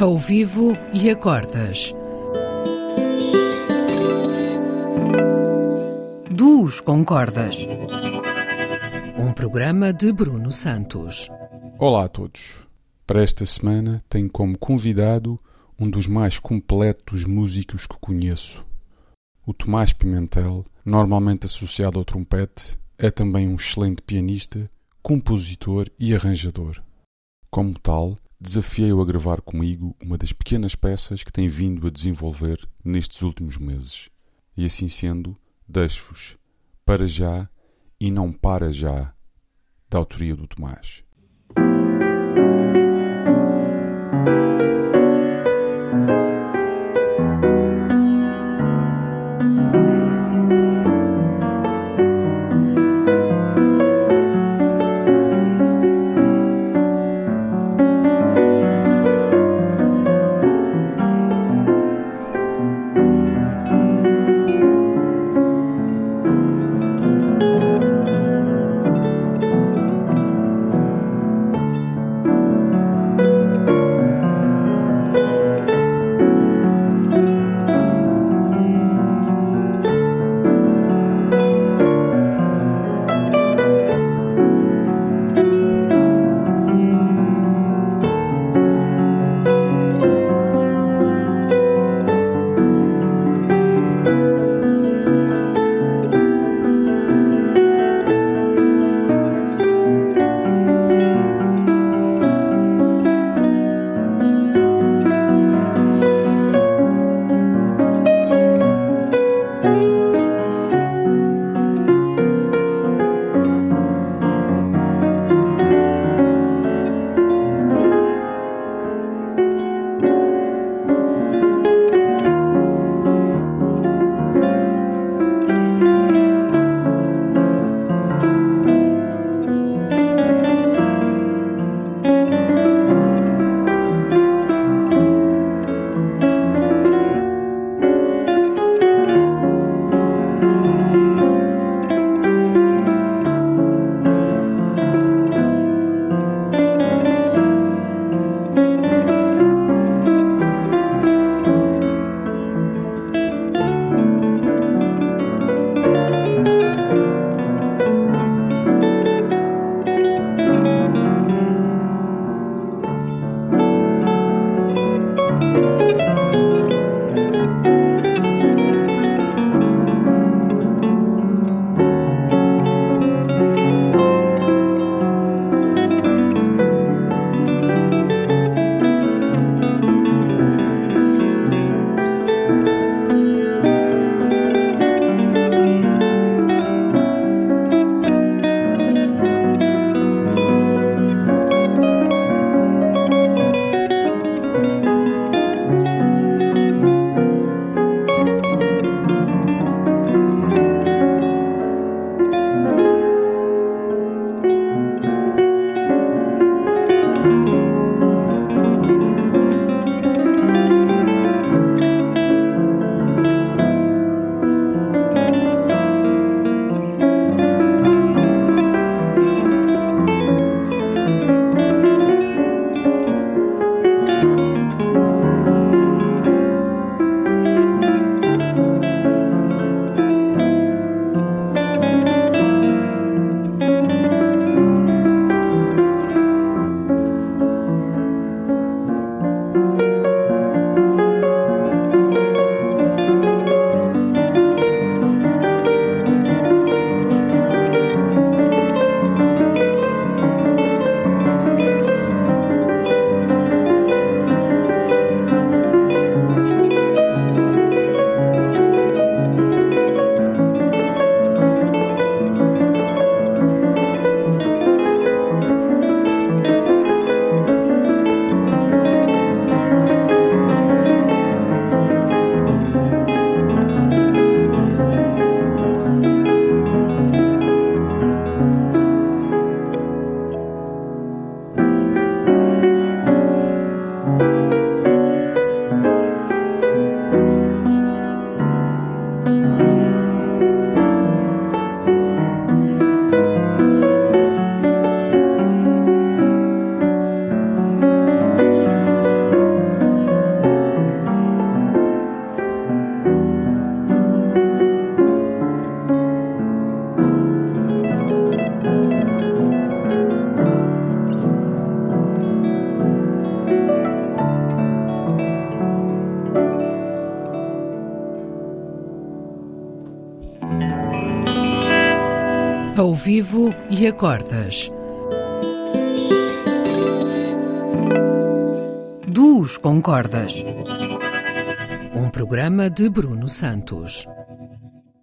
ao vivo e a cordas. Duos com cordas. Um programa de Bruno Santos. Olá a todos. Para esta semana tenho como convidado um dos mais completos músicos que conheço. O Tomás Pimentel, normalmente associado ao trompete, é também um excelente pianista, compositor e arranjador. Como tal, desafiei-o a gravar comigo uma das pequenas peças que tem vindo a desenvolver nestes últimos meses. E assim sendo, deixo-vos para já e não para já da autoria do Tomás. Ao vivo e a cordas. Duos com cordas. Um programa de Bruno Santos.